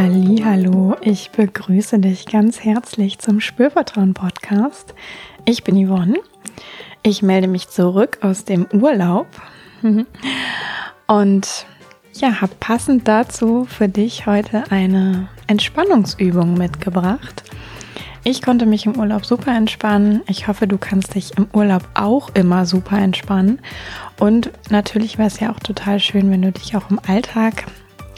Hallo, ich begrüße dich ganz herzlich zum Spürvertrauen Podcast. Ich bin Yvonne. Ich melde mich zurück aus dem Urlaub und ja, habe passend dazu für dich heute eine Entspannungsübung mitgebracht. Ich konnte mich im Urlaub super entspannen. Ich hoffe, du kannst dich im Urlaub auch immer super entspannen. Und natürlich wäre es ja auch total schön, wenn du dich auch im Alltag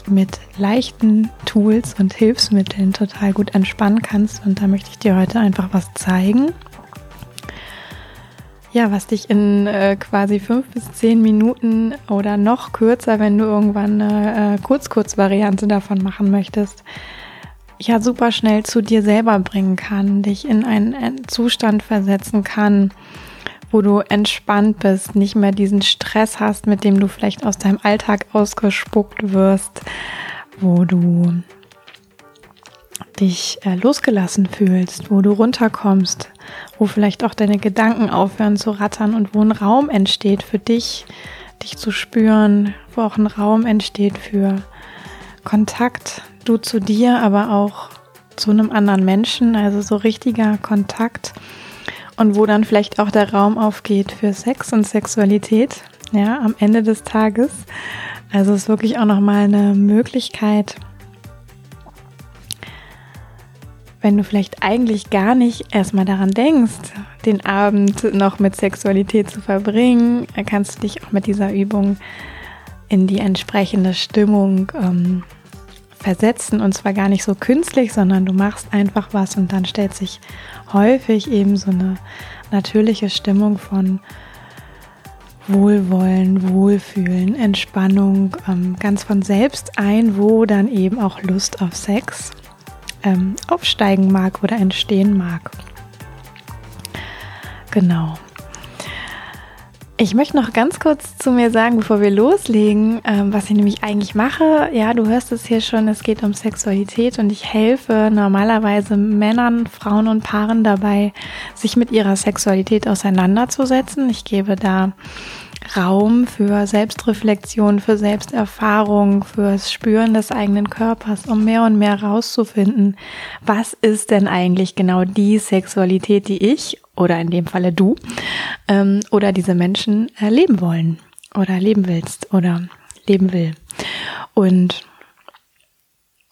mit leichten Tools und Hilfsmitteln total gut entspannen kannst. Und da möchte ich dir heute einfach was zeigen. Ja, was dich in äh, quasi fünf bis zehn Minuten oder noch kürzer, wenn du irgendwann eine äh, Kurz-Kurz-Variante davon machen möchtest, ja, super schnell zu dir selber bringen kann, dich in einen Zustand versetzen kann, wo du entspannt bist, nicht mehr diesen Stress hast, mit dem du vielleicht aus deinem Alltag ausgespuckt wirst, wo du dich äh, losgelassen fühlst, wo du runterkommst, wo vielleicht auch deine Gedanken aufhören zu rattern und wo ein Raum entsteht für dich, dich zu spüren, wo auch ein Raum entsteht für Kontakt, du zu dir, aber auch zu einem anderen Menschen, also so richtiger Kontakt und wo dann vielleicht auch der Raum aufgeht für Sex und Sexualität, ja, am Ende des Tages. Also es ist wirklich auch nochmal eine Möglichkeit, wenn du vielleicht eigentlich gar nicht erstmal daran denkst, den Abend noch mit Sexualität zu verbringen, kannst du dich auch mit dieser Übung in die entsprechende Stimmung ähm, versetzen und zwar gar nicht so künstlich, sondern du machst einfach was und dann stellt sich häufig eben so eine natürliche Stimmung von Wohlwollen, Wohlfühlen, Entspannung ähm, ganz von selbst ein, wo dann eben auch Lust auf Sex ähm, aufsteigen mag oder entstehen mag. Genau. Ich möchte noch ganz kurz zu mir sagen, bevor wir loslegen, ähm, was ich nämlich eigentlich mache. Ja, du hörst es hier schon, es geht um Sexualität und ich helfe normalerweise Männern, Frauen und Paaren dabei, sich mit ihrer Sexualität auseinanderzusetzen. Ich gebe da Raum für Selbstreflexion, für Selbsterfahrung, fürs Spüren des eigenen Körpers, um mehr und mehr rauszufinden, was ist denn eigentlich genau die Sexualität, die ich oder in dem Falle du ähm, oder diese Menschen äh, leben wollen oder leben willst oder leben will. Und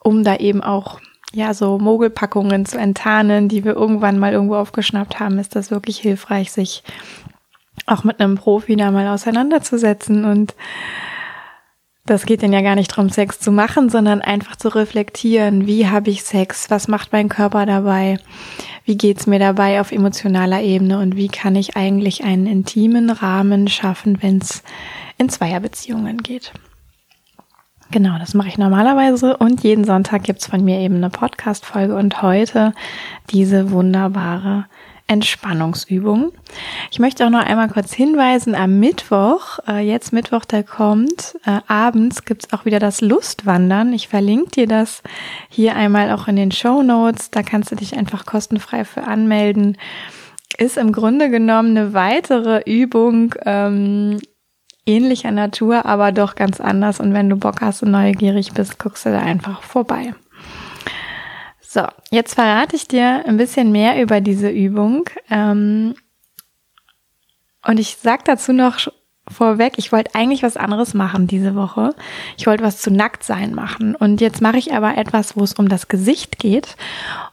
um da eben auch ja so Mogelpackungen zu enttarnen, die wir irgendwann mal irgendwo aufgeschnappt haben, ist das wirklich hilfreich, sich auch mit einem Profi da mal auseinanderzusetzen. Und das geht denn ja gar nicht darum, Sex zu machen, sondern einfach zu reflektieren, wie habe ich Sex, was macht mein Körper dabei, wie geht's mir dabei auf emotionaler Ebene? Und wie kann ich eigentlich einen intimen Rahmen schaffen, wenn es in Zweierbeziehungen geht. Genau, das mache ich normalerweise. Und jeden Sonntag gibt's von mir eben eine Podcast-Folge. Und heute diese wunderbare Entspannungsübung. Ich möchte auch noch einmal kurz hinweisen, am Mittwoch, äh, jetzt Mittwoch, der kommt, äh, abends gibt's auch wieder das Lustwandern. Ich verlinke dir das hier einmal auch in den Show Notes. Da kannst du dich einfach kostenfrei für anmelden. Ist im Grunde genommen eine weitere Übung ähm, ähnlicher Natur, aber doch ganz anders. Und wenn du Bock hast und neugierig bist, guckst du da einfach vorbei. So, jetzt verrate ich dir ein bisschen mehr über diese Übung. Ähm, und ich sag dazu noch vorweg, ich wollte eigentlich was anderes machen diese Woche. Ich wollte was zu Nacktsein machen. Und jetzt mache ich aber etwas, wo es um das Gesicht geht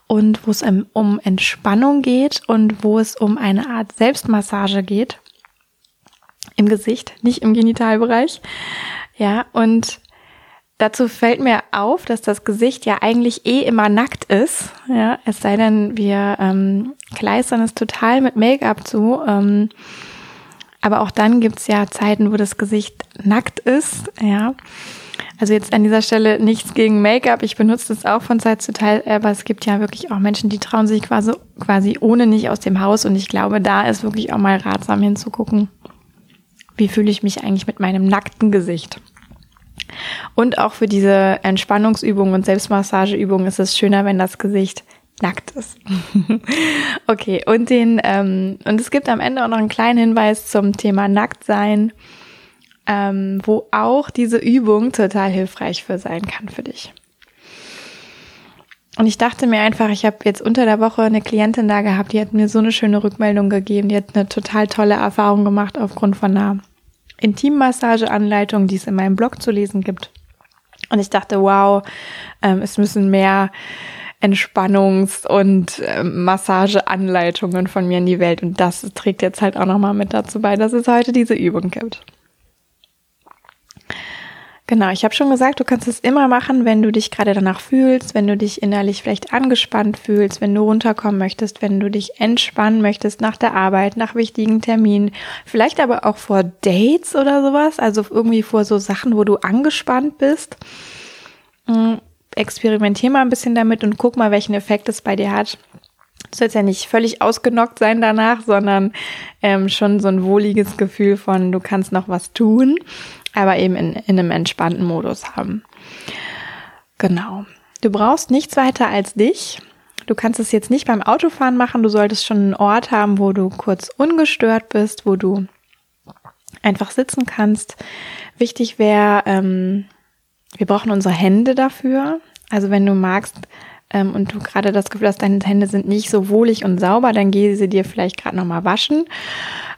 und wo es um Entspannung geht und wo es um eine Art Selbstmassage geht. Im Gesicht, nicht im Genitalbereich. Ja, und Dazu fällt mir auf, dass das Gesicht ja eigentlich eh immer nackt ist. Ja, es sei denn, wir ähm, kleistern es total mit Make-up zu. Ähm, aber auch dann gibt's ja Zeiten, wo das Gesicht nackt ist. Ja, also jetzt an dieser Stelle nichts gegen Make-up. Ich benutze das auch von Zeit zu Zeit, aber es gibt ja wirklich auch Menschen, die trauen sich quasi, quasi ohne nicht aus dem Haus. Und ich glaube, da ist wirklich auch mal ratsam hinzugucken, wie fühle ich mich eigentlich mit meinem nackten Gesicht. Und auch für diese Entspannungsübungen und Selbstmassageübungen ist es schöner, wenn das Gesicht nackt ist. okay, und den, ähm, und es gibt am Ende auch noch einen kleinen Hinweis zum Thema Nacktsein, ähm, wo auch diese Übung total hilfreich für sein kann für dich. Und ich dachte mir einfach, ich habe jetzt unter der Woche eine Klientin da gehabt, die hat mir so eine schöne Rückmeldung gegeben, die hat eine total tolle Erfahrung gemacht aufgrund von einer Intimmassageanleitung, die es in meinem Blog zu lesen gibt. Und ich dachte, wow, ähm, es müssen mehr Entspannungs- und äh, Massageanleitungen von mir in die Welt. Und das trägt jetzt halt auch nochmal mit dazu bei, dass es heute diese Übung gibt. Genau, ich habe schon gesagt, du kannst es immer machen, wenn du dich gerade danach fühlst, wenn du dich innerlich vielleicht angespannt fühlst, wenn du runterkommen möchtest, wenn du dich entspannen möchtest nach der Arbeit, nach wichtigen Terminen, vielleicht aber auch vor Dates oder sowas, also irgendwie vor so Sachen, wo du angespannt bist. Mm, experimentier mal ein bisschen damit und guck mal, welchen Effekt es bei dir hat. Du sollst ja nicht völlig ausgenockt sein danach, sondern ähm, schon so ein wohliges Gefühl von, du kannst noch was tun aber eben in, in einem entspannten Modus haben. Genau. Du brauchst nichts weiter als dich. Du kannst es jetzt nicht beim Autofahren machen. Du solltest schon einen Ort haben, wo du kurz ungestört bist, wo du einfach sitzen kannst. Wichtig wäre, ähm, wir brauchen unsere Hände dafür. Also wenn du magst ähm, und du gerade das Gefühl hast, deine Hände sind nicht so wohlig und sauber, dann geh sie dir vielleicht gerade nochmal waschen.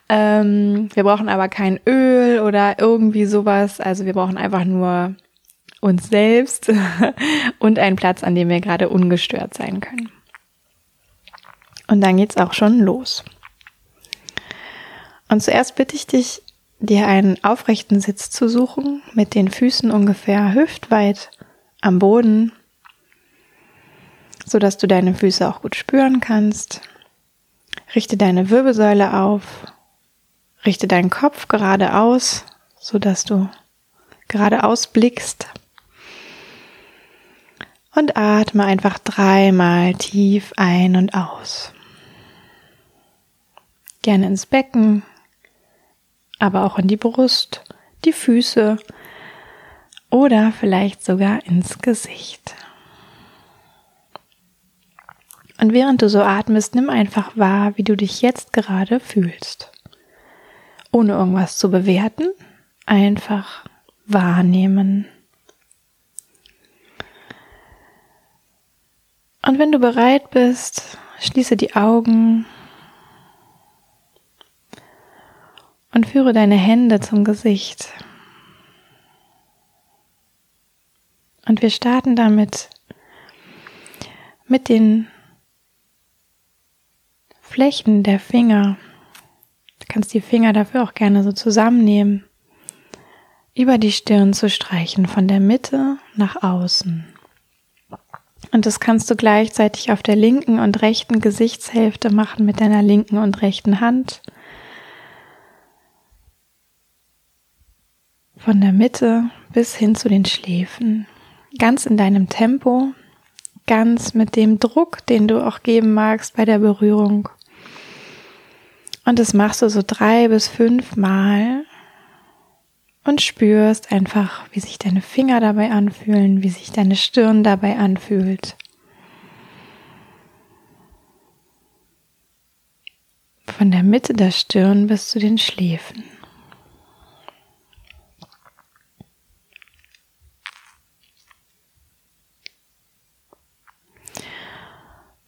Ähm, wir brauchen aber kein Öl oder irgendwie sowas. Also wir brauchen einfach nur uns selbst und einen Platz, an dem wir gerade ungestört sein können. Und dann geht's auch schon los. Und zuerst bitte ich dich, dir einen aufrechten Sitz zu suchen, mit den Füßen ungefähr hüftweit am Boden, so dass du deine Füße auch gut spüren kannst. Richte deine Wirbelsäule auf Richte deinen Kopf geradeaus, so dass du geradeaus blickst. Und atme einfach dreimal tief ein und aus. Gerne ins Becken, aber auch in die Brust, die Füße oder vielleicht sogar ins Gesicht. Und während du so atmest, nimm einfach wahr, wie du dich jetzt gerade fühlst ohne irgendwas zu bewerten, einfach wahrnehmen. Und wenn du bereit bist, schließe die Augen und führe deine Hände zum Gesicht. Und wir starten damit mit den Flächen der Finger kannst die Finger dafür auch gerne so zusammennehmen, über die Stirn zu streichen, von der Mitte nach außen. Und das kannst du gleichzeitig auf der linken und rechten Gesichtshälfte machen mit deiner linken und rechten Hand. Von der Mitte bis hin zu den Schläfen. Ganz in deinem Tempo, ganz mit dem Druck, den du auch geben magst bei der Berührung. Und das machst du so drei bis fünf Mal und spürst einfach, wie sich deine Finger dabei anfühlen, wie sich deine Stirn dabei anfühlt. Von der Mitte der Stirn bis zu den Schläfen.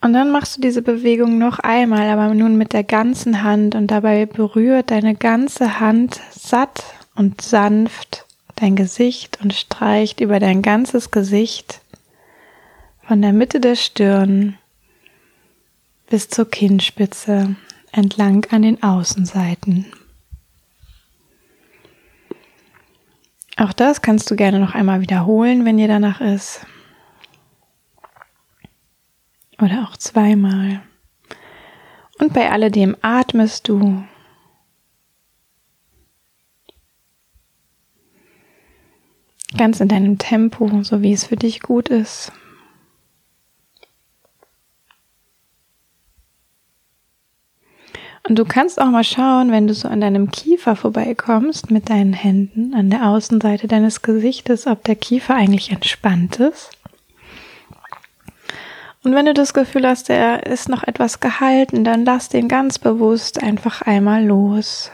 Und dann machst du diese Bewegung noch einmal, aber nun mit der ganzen Hand und dabei berührt deine ganze Hand satt und sanft dein Gesicht und streicht über dein ganzes Gesicht von der Mitte der Stirn bis zur Kinnspitze entlang an den Außenseiten. Auch das kannst du gerne noch einmal wiederholen, wenn dir danach ist. Oder auch zweimal. Und bei alledem atmest du. Ganz in deinem Tempo, so wie es für dich gut ist. Und du kannst auch mal schauen, wenn du so an deinem Kiefer vorbeikommst mit deinen Händen an der Außenseite deines Gesichtes, ob der Kiefer eigentlich entspannt ist. Und wenn du das Gefühl hast, er ist noch etwas gehalten, dann lass den ganz bewusst einfach einmal los.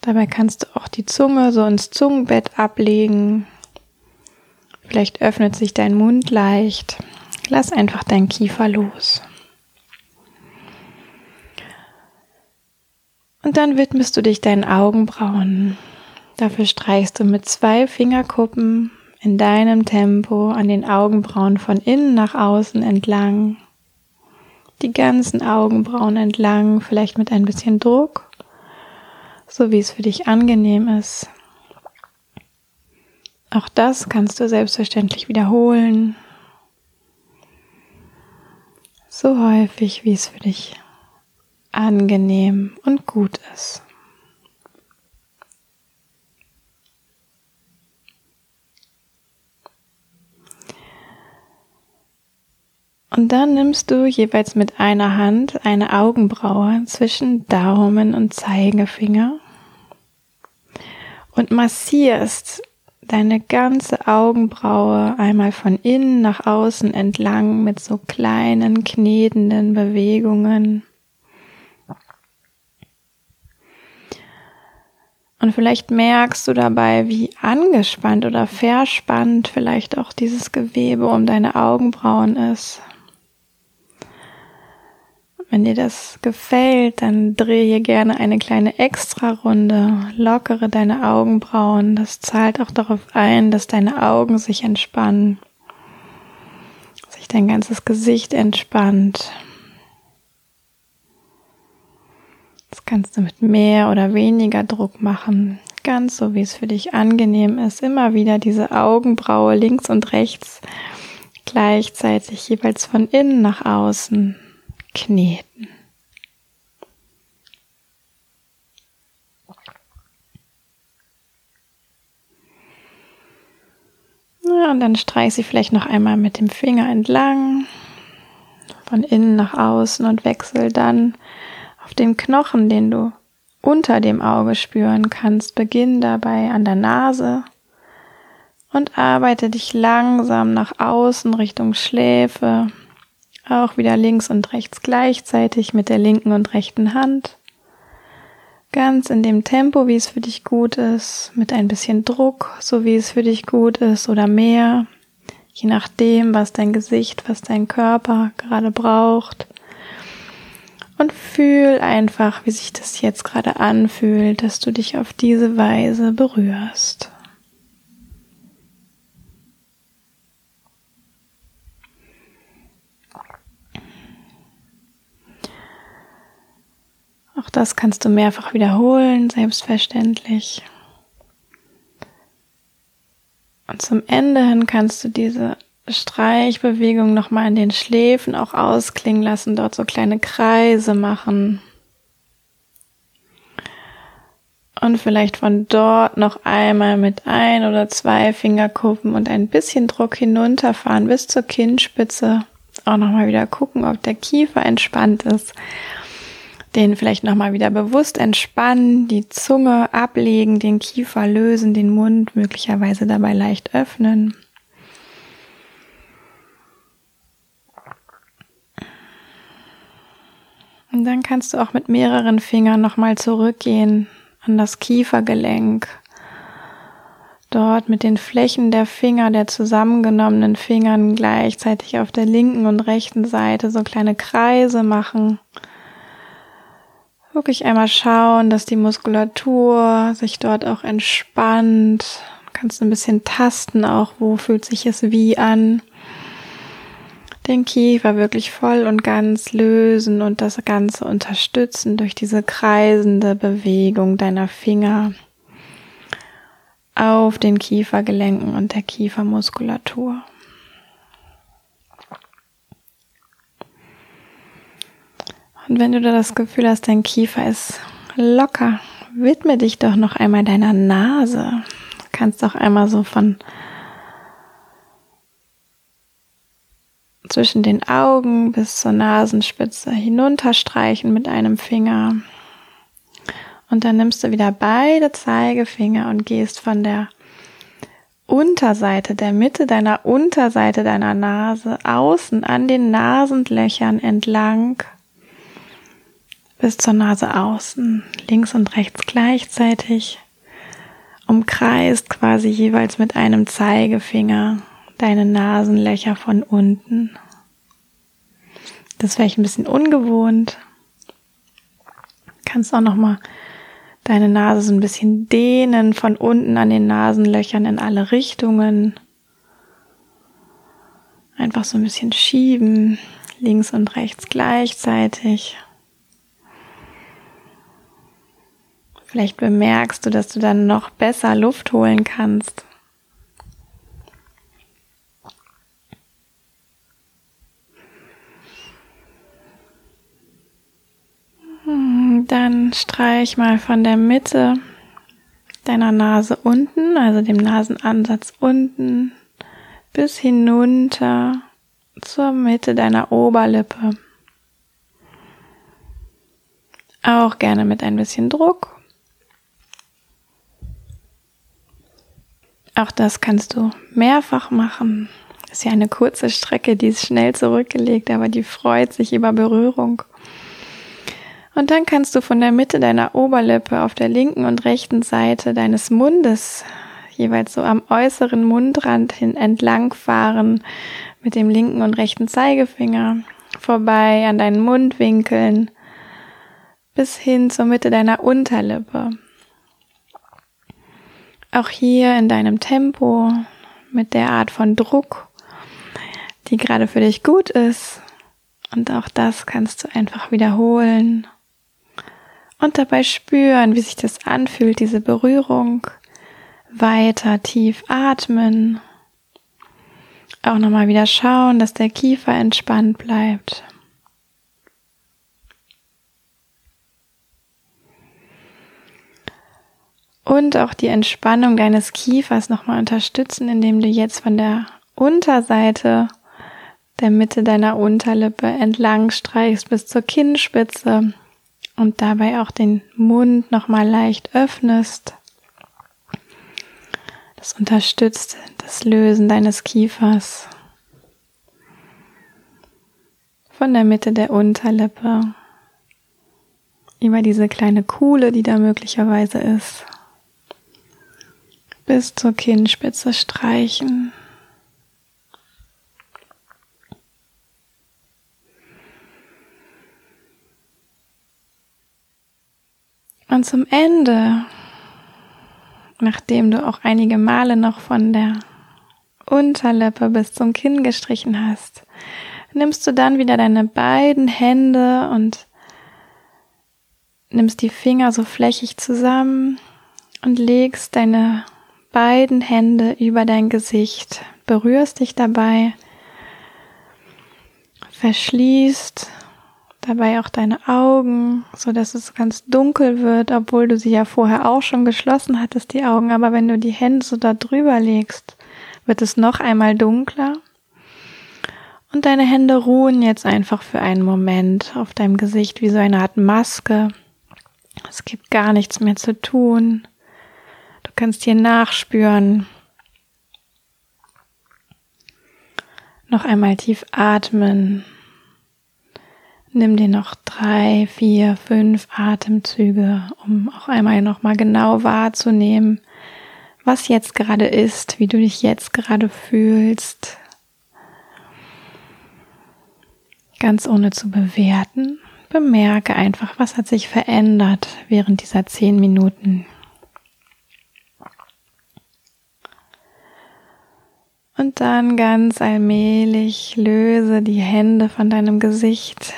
Dabei kannst du auch die Zunge so ins Zungenbett ablegen. Vielleicht öffnet sich dein Mund leicht. Lass einfach deinen Kiefer los. Und dann widmest du dich deinen Augenbrauen. Dafür streichst du mit zwei Fingerkuppen in deinem Tempo an den Augenbrauen von innen nach außen entlang. Die ganzen Augenbrauen entlang, vielleicht mit ein bisschen Druck, so wie es für dich angenehm ist. Auch das kannst du selbstverständlich wiederholen. So häufig, wie es für dich angenehm und gut ist. Und dann nimmst du jeweils mit einer Hand eine Augenbraue zwischen Daumen und Zeigefinger und massierst deine ganze Augenbraue einmal von innen nach außen entlang mit so kleinen knetenden Bewegungen. Und vielleicht merkst du dabei, wie angespannt oder verspannt vielleicht auch dieses Gewebe um deine Augenbrauen ist. Wenn dir das gefällt, dann drehe hier gerne eine kleine Extra-Runde, lockere deine Augenbrauen. Das zahlt auch darauf ein, dass deine Augen sich entspannen, sich dein ganzes Gesicht entspannt. Das kannst du mit mehr oder weniger Druck machen, ganz so wie es für dich angenehm ist. Immer wieder diese Augenbraue links und rechts gleichzeitig jeweils von innen nach außen kneten. Und dann streich sie vielleicht noch einmal mit dem Finger entlang, von innen nach außen und wechsel dann auf den Knochen, den du unter dem Auge spüren kannst. Beginn dabei an der Nase und arbeite dich langsam nach außen Richtung Schläfe, auch wieder links und rechts gleichzeitig mit der linken und rechten Hand. Ganz in dem Tempo, wie es für dich gut ist, mit ein bisschen Druck, so wie es für dich gut ist oder mehr, je nachdem, was dein Gesicht, was dein Körper gerade braucht. Und fühl einfach, wie sich das jetzt gerade anfühlt, dass du dich auf diese Weise berührst. Auch das kannst du mehrfach wiederholen, selbstverständlich. Und zum Ende hin kannst du diese Streichbewegung nochmal in den Schläfen auch ausklingen lassen, dort so kleine Kreise machen. Und vielleicht von dort noch einmal mit ein oder zwei Fingerkuppen und ein bisschen Druck hinunterfahren bis zur Kinnspitze. Auch nochmal wieder gucken, ob der Kiefer entspannt ist den vielleicht nochmal wieder bewusst entspannen, die Zunge ablegen, den Kiefer lösen, den Mund möglicherweise dabei leicht öffnen. Und dann kannst du auch mit mehreren Fingern nochmal zurückgehen an das Kiefergelenk. Dort mit den Flächen der Finger, der zusammengenommenen Fingern gleichzeitig auf der linken und rechten Seite so kleine Kreise machen wirklich einmal schauen, dass die Muskulatur sich dort auch entspannt. Du kannst ein bisschen tasten auch, wo fühlt sich es wie an. Den Kiefer wirklich voll und ganz lösen und das Ganze unterstützen durch diese kreisende Bewegung deiner Finger auf den Kiefergelenken und der Kiefermuskulatur. Und wenn du da das Gefühl hast, dein Kiefer ist locker, widme dich doch noch einmal deiner Nase. Du kannst auch einmal so von zwischen den Augen bis zur Nasenspitze hinunterstreichen mit einem Finger. Und dann nimmst du wieder beide Zeigefinger und gehst von der Unterseite, der Mitte deiner Unterseite deiner Nase außen an den Nasenlöchern entlang bis zur Nase außen, links und rechts gleichzeitig, umkreist quasi jeweils mit einem Zeigefinger deine Nasenlöcher von unten Das ist vielleicht ein bisschen ungewohnt. Kannst auch noch mal deine Nase so ein bisschen dehnen von unten an den Nasenlöchern in alle Richtungen. Einfach so ein bisschen schieben, links und rechts gleichzeitig. Vielleicht bemerkst du, dass du dann noch besser Luft holen kannst. Hm, dann streich mal von der Mitte deiner Nase unten, also dem Nasenansatz unten, bis hinunter zur Mitte deiner Oberlippe. Auch gerne mit ein bisschen Druck. Auch das kannst du mehrfach machen. Ist ja eine kurze Strecke, die ist schnell zurückgelegt, aber die freut sich über Berührung. Und dann kannst du von der Mitte deiner Oberlippe auf der linken und rechten Seite deines Mundes jeweils so am äußeren Mundrand hin entlang fahren mit dem linken und rechten Zeigefinger vorbei an deinen Mundwinkeln bis hin zur Mitte deiner Unterlippe. Auch hier in deinem Tempo mit der Art von Druck, die gerade für dich gut ist. Und auch das kannst du einfach wiederholen. Und dabei spüren, wie sich das anfühlt, diese Berührung. Weiter tief atmen. Auch nochmal wieder schauen, dass der Kiefer entspannt bleibt. Und auch die Entspannung deines Kiefers nochmal unterstützen, indem du jetzt von der Unterseite der Mitte deiner Unterlippe entlang streichst bis zur Kinnspitze und dabei auch den Mund nochmal leicht öffnest. Das unterstützt das Lösen deines Kiefers von der Mitte der Unterlippe über diese kleine Kuhle, die da möglicherweise ist bis zur Kinnspitze streichen. Und zum Ende, nachdem du auch einige Male noch von der Unterlippe bis zum Kinn gestrichen hast, nimmst du dann wieder deine beiden Hände und nimmst die Finger so flächig zusammen und legst deine beiden Hände über dein Gesicht, berührst dich dabei, verschließt dabei auch deine Augen, so dass es ganz dunkel wird, obwohl du sie ja vorher auch schon geschlossen hattest, die Augen. Aber wenn du die Hände so da drüber legst, wird es noch einmal dunkler. Und deine Hände ruhen jetzt einfach für einen Moment auf deinem Gesicht wie so eine Art Maske. Es gibt gar nichts mehr zu tun kannst hier nachspüren. Noch einmal tief atmen. Nimm dir noch drei, vier, fünf Atemzüge, um auch einmal nochmal genau wahrzunehmen, was jetzt gerade ist, wie du dich jetzt gerade fühlst. Ganz ohne zu bewerten, bemerke einfach, was hat sich verändert während dieser zehn Minuten. Und dann ganz allmählich löse die Hände von deinem Gesicht,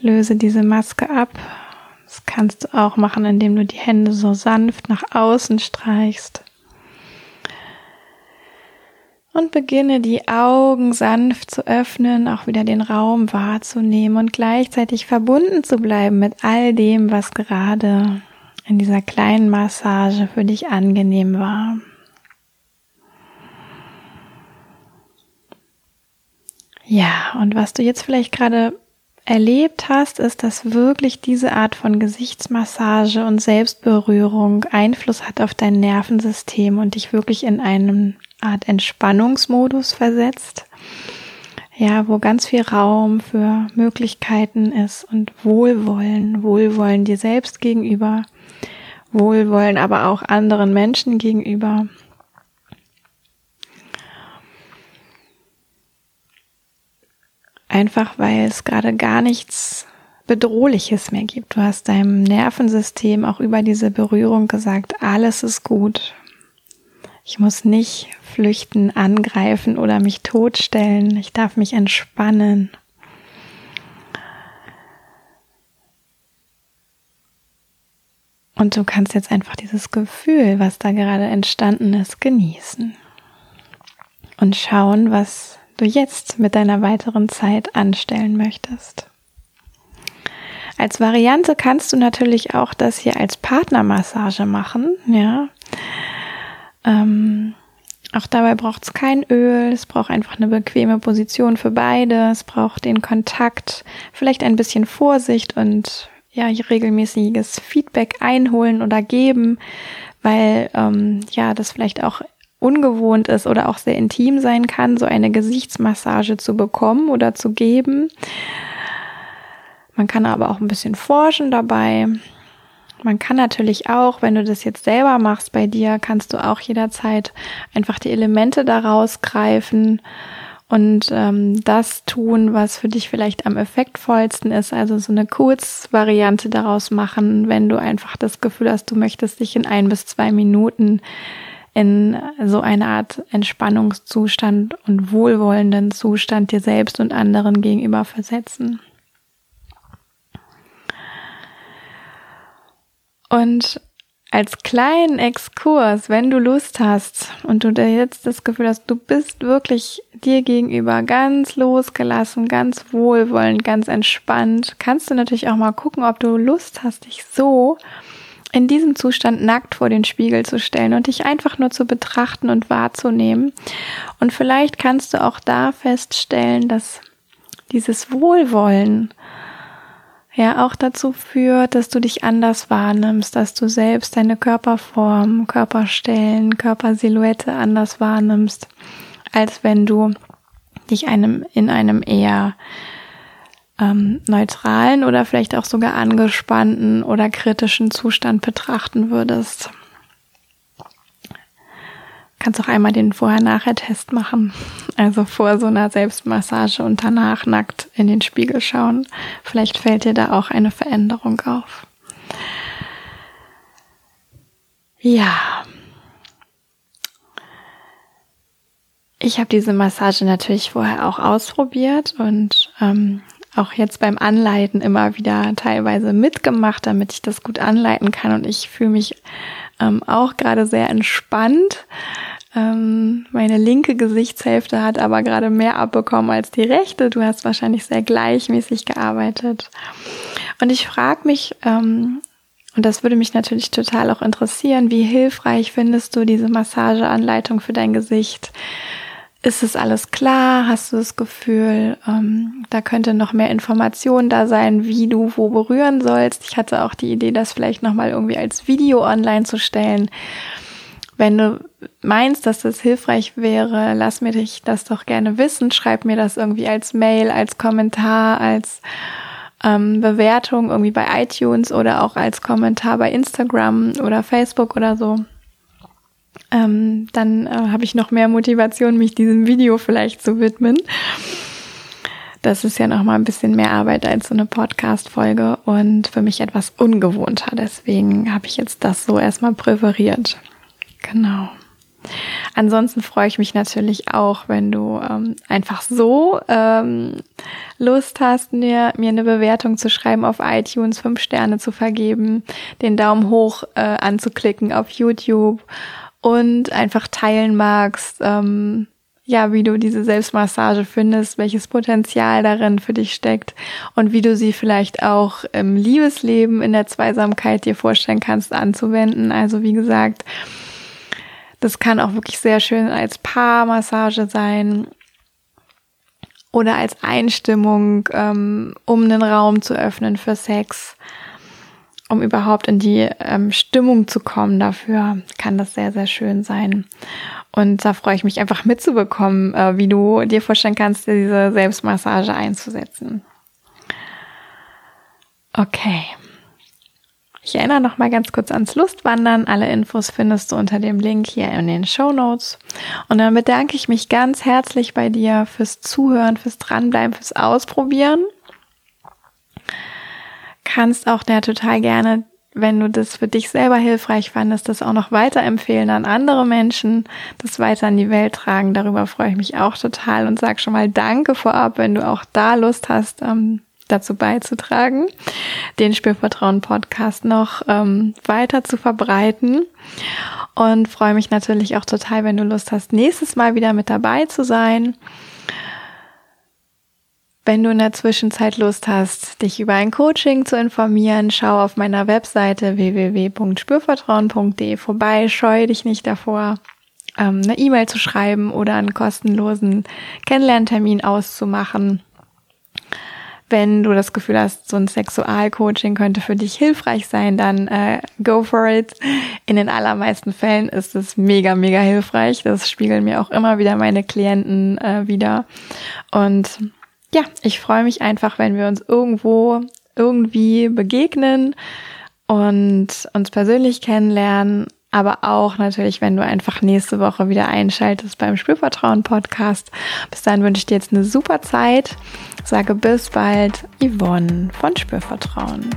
löse diese Maske ab. Das kannst du auch machen, indem du die Hände so sanft nach außen streichst. Und beginne die Augen sanft zu öffnen, auch wieder den Raum wahrzunehmen und gleichzeitig verbunden zu bleiben mit all dem, was gerade in dieser kleinen Massage für dich angenehm war. Ja, und was du jetzt vielleicht gerade erlebt hast, ist, dass wirklich diese Art von Gesichtsmassage und Selbstberührung Einfluss hat auf dein Nervensystem und dich wirklich in einen Art Entspannungsmodus versetzt. Ja, wo ganz viel Raum für Möglichkeiten ist und Wohlwollen, Wohlwollen dir selbst gegenüber, Wohlwollen aber auch anderen Menschen gegenüber. Einfach weil es gerade gar nichts Bedrohliches mehr gibt. Du hast deinem Nervensystem auch über diese Berührung gesagt, alles ist gut. Ich muss nicht flüchten, angreifen oder mich totstellen. Ich darf mich entspannen. Und du kannst jetzt einfach dieses Gefühl, was da gerade entstanden ist, genießen. Und schauen, was du jetzt mit deiner weiteren Zeit anstellen möchtest. Als Variante kannst du natürlich auch das hier als Partnermassage machen, ja. Ähm, auch dabei braucht es kein Öl, es braucht einfach eine bequeme Position für beide, es braucht den Kontakt, vielleicht ein bisschen Vorsicht und ja, regelmäßiges Feedback einholen oder geben, weil ähm, ja, das vielleicht auch ungewohnt ist oder auch sehr intim sein kann, so eine Gesichtsmassage zu bekommen oder zu geben. Man kann aber auch ein bisschen forschen dabei. Man kann natürlich auch, wenn du das jetzt selber machst bei dir, kannst du auch jederzeit einfach die Elemente daraus greifen und ähm, das tun, was für dich vielleicht am effektvollsten ist. Also so eine Kurzvariante daraus machen, wenn du einfach das Gefühl hast, du möchtest dich in ein bis zwei Minuten in so eine Art Entspannungszustand und wohlwollenden Zustand dir selbst und anderen gegenüber versetzen. Und als kleinen Exkurs, wenn du Lust hast und du jetzt das Gefühl hast, du bist wirklich dir gegenüber ganz losgelassen, ganz wohlwollend, ganz entspannt, kannst du natürlich auch mal gucken, ob du Lust hast, dich so in diesem Zustand nackt vor den Spiegel zu stellen und dich einfach nur zu betrachten und wahrzunehmen. Und vielleicht kannst du auch da feststellen, dass dieses Wohlwollen ja auch dazu führt, dass du dich anders wahrnimmst, dass du selbst deine Körperform, Körperstellen, Körpersilhouette anders wahrnimmst, als wenn du dich einem in einem eher ähm, neutralen oder vielleicht auch sogar angespannten oder kritischen Zustand betrachten würdest. Kannst auch einmal den Vorher-Nachher-Test machen. Also vor so einer Selbstmassage und danach nackt in den Spiegel schauen. Vielleicht fällt dir da auch eine Veränderung auf. Ja. Ich habe diese Massage natürlich vorher auch ausprobiert und ähm, auch jetzt beim Anleiten immer wieder teilweise mitgemacht, damit ich das gut anleiten kann. Und ich fühle mich ähm, auch gerade sehr entspannt. Ähm, meine linke Gesichtshälfte hat aber gerade mehr abbekommen als die rechte. Du hast wahrscheinlich sehr gleichmäßig gearbeitet. Und ich frage mich, ähm, und das würde mich natürlich total auch interessieren, wie hilfreich findest du diese Massageanleitung für dein Gesicht? Ist es alles klar? Hast du das Gefühl, ähm, da könnte noch mehr Information da sein, wie du wo berühren sollst? Ich hatte auch die Idee, das vielleicht nochmal irgendwie als Video online zu stellen. Wenn du meinst, dass das hilfreich wäre, lass mir dich das doch gerne wissen. Schreib mir das irgendwie als Mail, als Kommentar, als ähm, Bewertung irgendwie bei iTunes oder auch als Kommentar bei Instagram oder Facebook oder so ähm, dann äh, habe ich noch mehr Motivation, mich diesem Video vielleicht zu widmen. Das ist ja noch mal ein bisschen mehr Arbeit als so eine Podcast-Folge und für mich etwas ungewohnter. Deswegen habe ich jetzt das so erstmal präferiert. Genau. Ansonsten freue ich mich natürlich auch, wenn du ähm, einfach so ähm, Lust hast, mir, mir eine Bewertung zu schreiben auf iTunes, fünf Sterne zu vergeben, den Daumen hoch äh, anzuklicken auf YouTube und einfach teilen magst, ähm, ja, wie du diese Selbstmassage findest, welches Potenzial darin für dich steckt und wie du sie vielleicht auch im Liebesleben, in der Zweisamkeit dir vorstellen kannst anzuwenden. Also wie gesagt, das kann auch wirklich sehr schön als Paarmassage sein oder als Einstimmung, ähm, um einen Raum zu öffnen für Sex um überhaupt in die ähm, Stimmung zu kommen dafür, kann das sehr, sehr schön sein. Und da freue ich mich einfach mitzubekommen, äh, wie du dir vorstellen kannst, diese Selbstmassage einzusetzen. Okay. Ich erinnere noch mal ganz kurz ans Lustwandern. Alle Infos findest du unter dem Link hier in den Show Notes. Und dann bedanke ich mich ganz herzlich bei dir fürs Zuhören, fürs Dranbleiben, fürs Ausprobieren. Kannst auch der total gerne, wenn du das für dich selber hilfreich fandest, das auch noch weiterempfehlen an andere Menschen, das weiter in die Welt tragen. Darüber freue ich mich auch total und sag schon mal Danke vorab, wenn du auch da Lust hast, ähm, dazu beizutragen, den Spürvertrauen-Podcast noch ähm, weiter zu verbreiten. Und freue mich natürlich auch total, wenn du Lust hast, nächstes Mal wieder mit dabei zu sein. Wenn du in der Zwischenzeit Lust hast, dich über ein Coaching zu informieren, schau auf meiner Webseite www.spürvertrauen.de vorbei, scheu dich nicht davor, ähm, eine E-Mail zu schreiben oder einen kostenlosen Kennenlerntermin auszumachen wenn du das Gefühl hast, so ein Sexualcoaching könnte für dich hilfreich sein, dann äh, go for it. In den allermeisten Fällen ist es mega, mega hilfreich. Das spiegeln mir auch immer wieder meine Klienten äh, wieder. Und ja, ich freue mich einfach, wenn wir uns irgendwo irgendwie begegnen und uns persönlich kennenlernen aber auch natürlich, wenn du einfach nächste Woche wieder einschaltest beim Spürvertrauen Podcast. Bis dann wünsche ich dir jetzt eine super Zeit. Sage bis bald, Yvonne von Spürvertrauen.